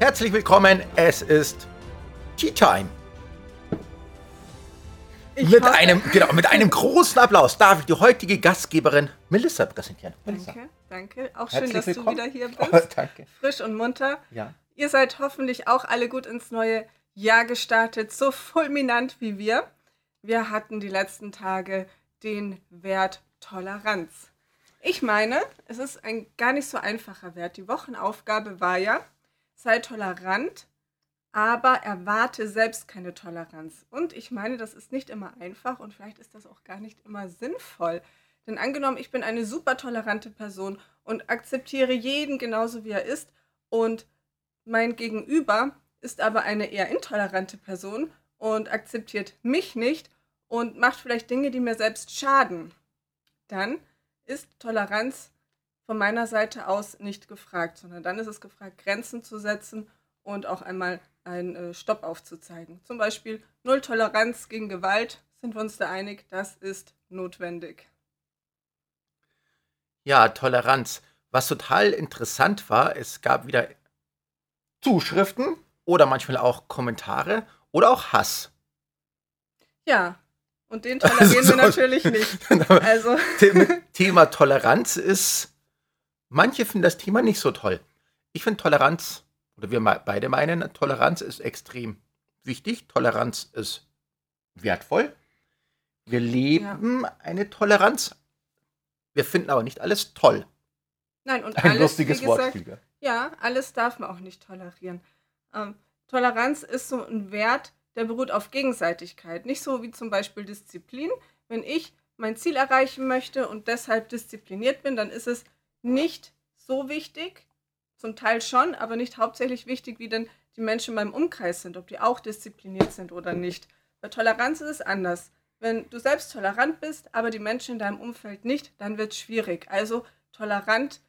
Herzlich willkommen, es ist Tea Time. Ich Mit hoffe- einem, genau, mit einem großen Applaus darf ich die heutige Gastgeberin Melissa präsentieren. Melissa. Danke, danke. Auch schön, Herzlich dass willkommen. du wieder hier Oh, bist. danke. Frisch und munter. Ja. Ihr seid hoffentlich auch alle gut ins neue Jahr gestartet, so fulminant wie wir. Wir hatten die letzten Tage den Wert Toleranz. Ich meine, es ist ein gar nicht so einfacher Wert. Die Wochenaufgabe war ja, sei tolerant, aber erwarte selbst keine Toleranz. Und ich meine, das ist nicht immer einfach und vielleicht ist das auch gar nicht immer sinnvoll. Denn angenommen, ich bin eine super tolerante Person und akzeptiere jeden genauso wie er ist und mein Gegenüber ist aber eine eher intolerante Person und akzeptiert mich nicht und macht vielleicht Dinge, die mir selbst schaden, dann ist Toleranz von meiner Seite aus nicht gefragt, sondern dann ist es gefragt, Grenzen zu setzen und auch einmal einen äh, Stopp aufzuzeigen. Zum Beispiel Null Toleranz gegen Gewalt, sind wir uns da einig, das ist notwendig. Ja, Toleranz. Was total interessant war, es gab wieder Zuschriften oder manchmal auch Kommentare oder auch Hass. Ja, und den tolerieren wir Also, natürlich nicht. Also, The- Thema Toleranz ist, manche finden das Thema nicht so toll. Ich finde Toleranz, oder wir beide meinen, Toleranz ist extrem wichtig. Toleranz ist wertvoll. Wir leben eine Toleranz. Wir finden aber nicht alles toll. nein, und Ein alles, lustiges wie gesagt, Wortspiel. gell? Ja, alles darf man auch nicht tolerieren. Ähm, Toleranz ist so ein Wert, der beruht auf Gegenseitigkeit. Nicht so wie zum Beispiel Disziplin. Wenn ich mein Ziel erreichen möchte und deshalb diszipliniert bin, dann ist es nicht so wichtig, zum Teil schon, aber nicht hauptsächlich wichtig, wie denn die Menschen in meinem Umkreis sind, ob die auch diszipliniert sind oder nicht. Bei Toleranz ist es anders. Wenn du selbst tolerant bist, aber die Menschen in deinem Umfeld nicht, dann wird es schwierig. Also tolerant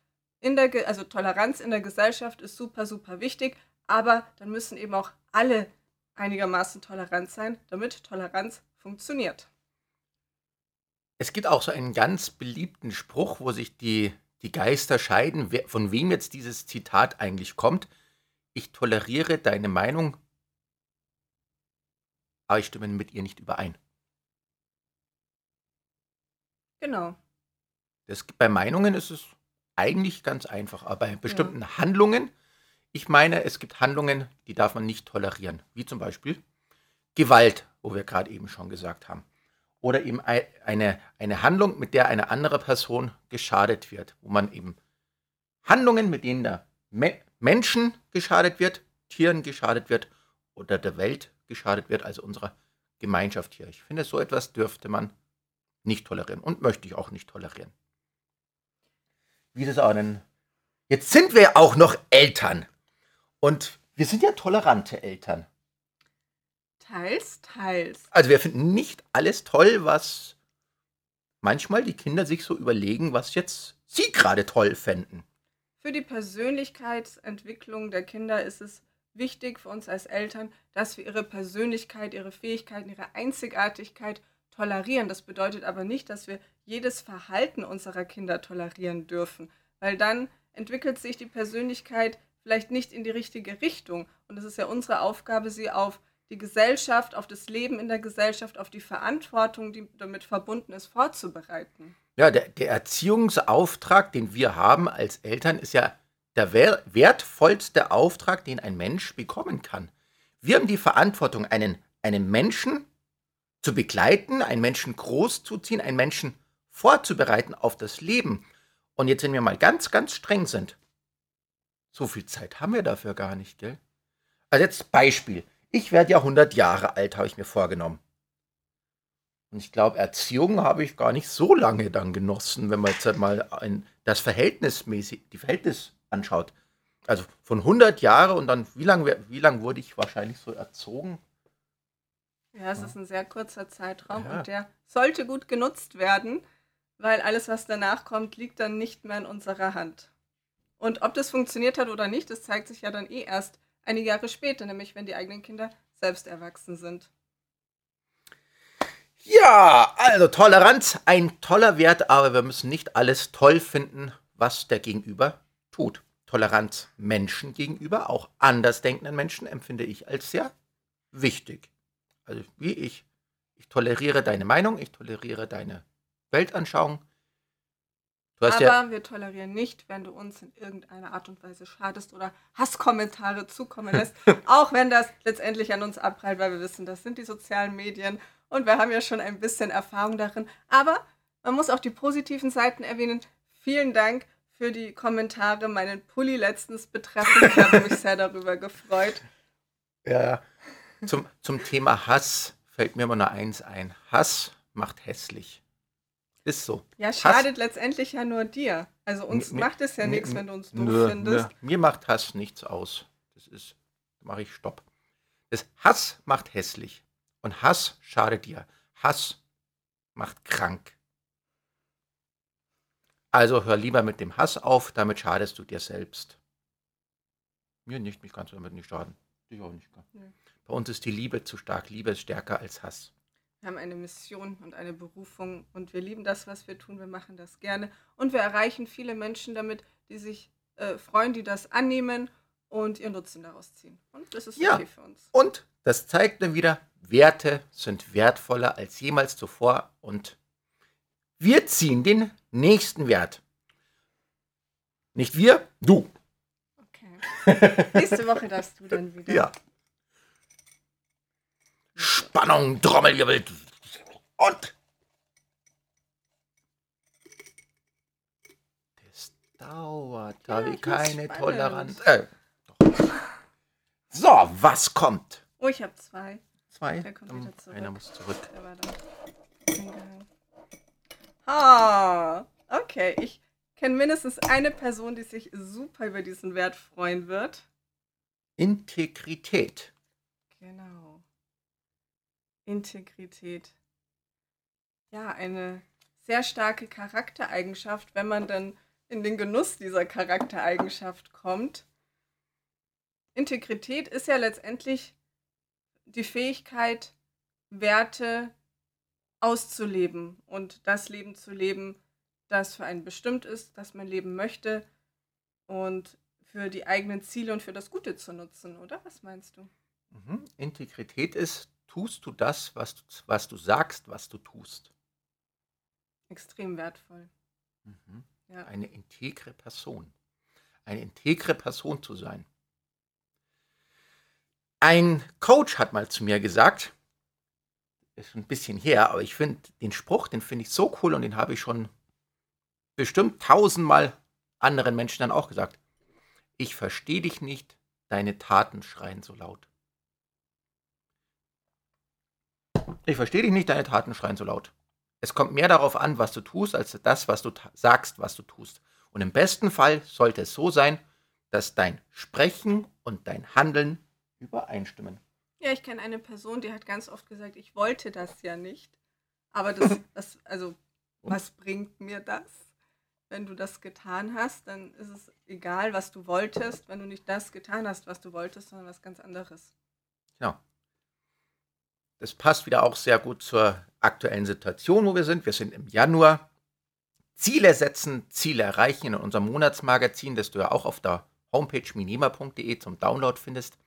in der, also Toleranz in der Gesellschaft ist super, super wichtig, aber dann müssen eben auch alle einigermaßen tolerant sein, damit Toleranz funktioniert. Es gibt auch so einen ganz beliebten Spruch, wo sich die, die Geister scheiden, von wem jetzt dieses Zitat eigentlich kommt. Ich toleriere deine Meinung, aber ich stimme mit ihr nicht überein. Genau. Das, bei Meinungen ist es eigentlich ganz einfach, aber bei bestimmten Handlungen, ich meine, es gibt Handlungen, die darf man nicht tolerieren, wie zum Beispiel Gewalt, wo wir gerade eben schon gesagt haben. Oder eben ei- eine, eine Handlung, mit der eine andere Person geschadet wird, wo man eben Handlungen, mit denen der Me Menschen geschadet wird, Tieren geschadet wird oder der Welt geschadet wird, also unserer Gemeinschaft hier. Ich finde, so etwas dürfte man nicht tolerieren und möchte ich auch nicht tolerieren. Wie das auch denn? Jetzt sind wir auch noch Eltern und wir sind ja tolerante Eltern. Teils, teils. Also wir finden nicht alles toll, was manchmal die Kinder sich so überlegen, was jetzt sie gerade toll fänden. Für die Persönlichkeitsentwicklung der Kinder ist es wichtig für uns als Eltern, dass wir ihre Persönlichkeit, ihre Fähigkeiten, ihre Einzigartigkeit tolerieren. Das bedeutet aber nicht, dass wir jedes Verhalten unserer Kinder tolerieren dürfen, weil dann entwickelt sich die Persönlichkeit vielleicht nicht in die richtige Richtung. Und es ist ja unsere Aufgabe, sie auf die Gesellschaft, auf das Leben in der Gesellschaft, auf die Verantwortung, die damit verbunden ist, vorzubereiten. Ja, der, der Erziehungsauftrag, den wir haben als Eltern, ist ja der wer wertvollste Auftrag, den ein Mensch bekommen kann. Wir haben die Verantwortung, einen, einen Menschen zu begleiten, einen Menschen großzuziehen, einen Menschen vorzubereiten auf das Leben. Und jetzt, wenn wir mal ganz, ganz streng sind, so viel Zeit haben wir dafür gar nicht, gell? Also jetzt Beispiel. Ich werde ja 100 Jahre alt, habe ich mir vorgenommen. Und ich glaube, Erziehung habe ich gar nicht so lange dann genossen, wenn man jetzt halt mal ein, das Verhältnismäßig, die Verhältnis anschaut. Also von 100 Jahre und dann, wie lange wie lang wurde ich wahrscheinlich so erzogen? Ja, es ist ein sehr kurzer Zeitraum Ja. und der sollte gut genutzt werden, weil alles, was danach kommt, liegt dann nicht mehr in unserer Hand. Und ob das funktioniert hat oder nicht, das zeigt sich ja dann eh erst einige Jahre später, nämlich wenn die eigenen Kinder selbst erwachsen sind. Ja, also Toleranz, ein toller Wert, aber wir müssen nicht alles toll finden, was der Gegenüber tut. Toleranz Menschen gegenüber, auch andersdenkenden Menschen, empfinde ich als sehr wichtig. Also wie ich. Ich toleriere deine Meinung, ich toleriere deine Weltanschauung. Aber ja wir tolerieren nicht, wenn du uns in irgendeiner Art und Weise schadest oder Hasskommentare zukommen lässt. auch wenn das letztendlich an uns abprallt, weil wir wissen, das sind die sozialen Medien und wir haben ja schon ein bisschen Erfahrung darin. Aber man muss auch die positiven Seiten erwähnen. Vielen Dank für die Kommentare meinen Pulli letztens betreffend. Ich habe mich sehr darüber gefreut. Ja, zum, zum Thema Hass fällt mir immer nur eins ein. Hass macht hässlich. Ist so. Ja, schadet Hass, letztendlich ja nur dir. Also uns mir, macht es ja nichts, wenn du uns doof nö, findest. Nö. Mir macht Hass nichts aus. Das ist, da mache ich Stopp. Das Hass macht hässlich. Und Hass schadet dir. Hass macht krank. Also hör lieber mit dem Hass auf, damit schadest du dir selbst. Mir nicht, mich kannst du damit nicht schaden. Dich auch nicht. Nee. Bei uns ist die Liebe zu stark. Liebe ist stärker als Hass. Wir haben eine Mission und eine Berufung und wir lieben das, was wir tun. Wir machen das gerne und wir erreichen viele Menschen damit, die sich äh, freuen, die das annehmen und ihren Nutzen daraus ziehen. Und das ist ja. okay für uns. Und das zeigt dann wieder, Werte sind wertvoller als jemals zuvor und wir ziehen den nächsten Wert. Nicht wir, du. Okay. Nächste Woche darfst du dann wieder. Ja. Spannung, Trommelwirbel. Und. Das dauert, da ja, habe ich keine spannend. Toleranz. Äh, so, was kommt? Oh, ich habe zwei. Zwei? Der kommt wieder zurück. Einer muss zurück. Der war da. Ah, okay. Ich kenne mindestens eine Person, die sich super über diesen Wert freuen wird. Integrität. Integrität. Ja, eine sehr starke Charaktereigenschaft, wenn man dann in den Genuss dieser Charaktereigenschaft kommt. Integrität ist ja letztendlich die Fähigkeit, Werte auszuleben und das Leben zu leben, das für einen bestimmt ist, das man leben möchte und für die eigenen Ziele und für das Gute zu nutzen, oder? Was meinst du? Mhm. Integrität ist, tust du das, was du, was du sagst, was du tust. Extrem wertvoll. Mhm. Ja. Eine integre Person. Eine integre Person zu sein. Ein Coach hat mal zu mir gesagt, ist ein bisschen her, aber ich finde den Spruch, den finde ich so cool und den habe ich schon bestimmt tausendmal anderen Menschen dann auch gesagt. Ich verstehe dich nicht, deine Taten schreien so laut. Ich verstehe dich nicht, deine Taten schreien so laut. Es kommt mehr darauf an, was du tust, als das, was du sagst, was du tust. Und im besten Fall sollte es so sein, dass dein Sprechen und dein Handeln übereinstimmen. Ja, ich kenne eine Person, die hat ganz oft gesagt, ich wollte das ja nicht. Aber das, das also, was bringt mir das? Wenn du das getan hast, dann ist es egal, was du wolltest, wenn du nicht das getan hast, was du wolltest, sondern was ganz anderes. Ja. Das passt wieder auch sehr gut zur aktuellen Situation, wo wir sind. Wir sind im Januar. Ziele setzen, Ziele erreichen in unserem Monatsmagazin, das du ja auch auf der Homepage minima.de zum Download findest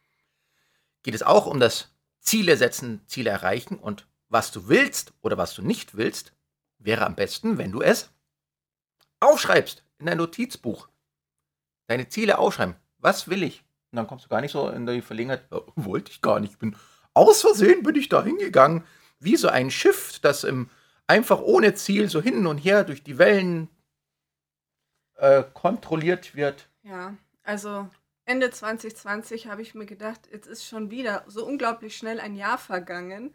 geht es auch um das Ziele setzen, Ziele erreichen und was du willst oder was du nicht willst, wäre am besten, wenn du es aufschreibst in dein Notizbuch. Deine Ziele aufschreiben. Was will ich? Und dann kommst du gar nicht so in die Verlegenheit, wollte ich gar nicht. Ich bin aus Versehen bin ich da hingegangen, wie so ein Schiff, das im, einfach ohne Ziel so hin und her durch die Wellen äh, kontrolliert wird. Ja, also Ende 2020 habe ich mir gedacht, jetzt ist schon wieder so unglaublich schnell ein Jahr vergangen.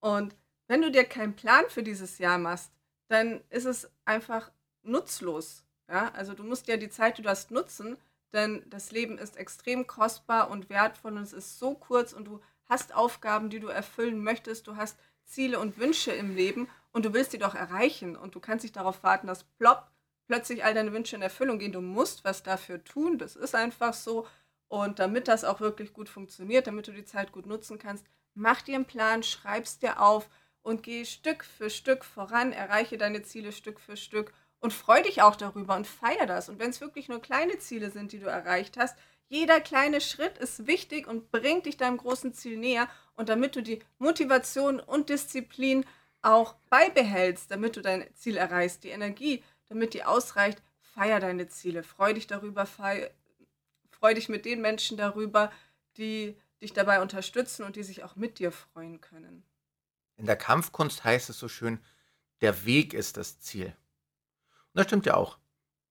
Und wenn du dir keinen Plan für dieses Jahr machst, dann ist es einfach nutzlos. Ja? Also du musst ja die Zeit, die du hast, nutzen, denn das Leben ist extrem kostbar und wertvoll und es ist so kurz und du hast Aufgaben, die du erfüllen möchtest, du hast Ziele und Wünsche im Leben und du willst die doch erreichen und du kannst nicht darauf warten, dass plopp plötzlich all deine Wünsche in Erfüllung gehen. Du musst was dafür tun. Das ist einfach so. Und damit das auch wirklich gut funktioniert, damit du die Zeit gut nutzen kannst, mach dir einen Plan, schreib's dir auf und geh Stück für Stück voran, erreiche deine Ziele Stück für Stück Und freu dich auch darüber und feier das. Und wenn es wirklich nur kleine Ziele sind, die du erreicht hast, jeder kleine Schritt ist wichtig und bringt dich deinem großen Ziel näher. Und damit du die Motivation und Disziplin auch beibehältst, damit du dein Ziel erreichst, die Energie, damit die ausreicht, feier deine Ziele. Freu dich darüber, freu dich mit den Menschen darüber, die dich dabei unterstützen und die sich auch mit dir freuen können. In der Kampfkunst heißt es so schön, der Weg ist das Ziel. Und das stimmt ja auch.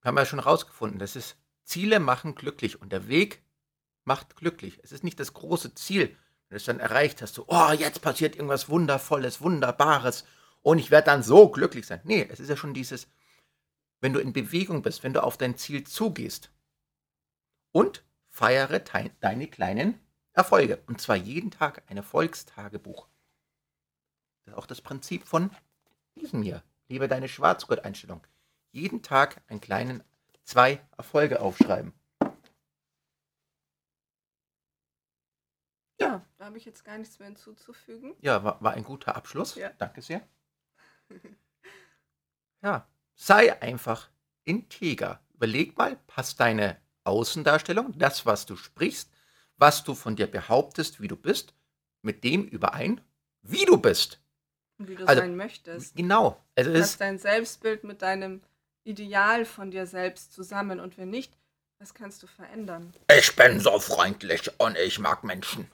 Wir haben ja schon rausgefunden, das ist Ziele machen glücklich und der Weg macht glücklich. Es ist nicht das große Ziel, wenn du es dann erreicht hast, so, oh, jetzt passiert irgendwas Wundervolles, Wunderbares und ich werde dann so glücklich sein. Nee, es ist ja schon dieses, wenn du in Bewegung bist, wenn du auf dein Ziel zugehst und feiere deine kleinen Erfolge. Und zwar jeden Tag ein Erfolgstagebuch. Das ist auch das Prinzip von diesem hier. Liebe deine Schwarzgurt-Einstellung. Jeden Tag einen kleinen zwei Erfolge aufschreiben. Ja, da habe ich jetzt gar nichts mehr hinzuzufügen. Ja, war, war ein guter Abschluss. Ja. Danke sehr. ja, sei einfach integer. Überleg mal, passt deine Außendarstellung, das, was du sprichst, was du von dir behauptest, wie du bist, mit dem überein, wie du bist. Wie du also, sein möchtest. Genau. Also Passt dein Selbstbild mit deinem Ideal von dir selbst zusammen und wenn nicht, was kannst du verändern? Ich bin so freundlich und ich mag Menschen.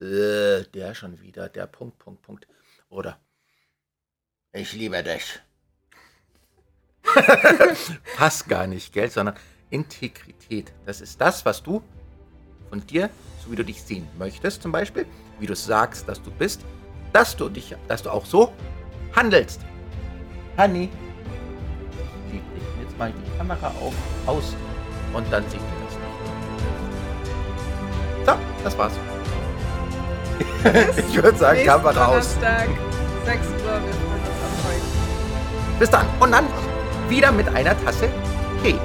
Äh, der schon wieder, der Punkt, Punkt, Punkt. Oder ich liebe dich. Passt gar nicht, gell? Sondern Integrität. Das ist das, was du von dir, so wie du dich sehen möchtest, zum Beispiel, wie du sagst, dass du bist, dass du dich, dass du auch so handelst. Honey, mal die Kamera auf, aus und dann sieht ihr das noch. So, das war's. ich würde sagen, Kamera aus. 6 Uhr, wir freuen uns auf heute. Bis dann. Und dann wieder mit einer Tasse Tee.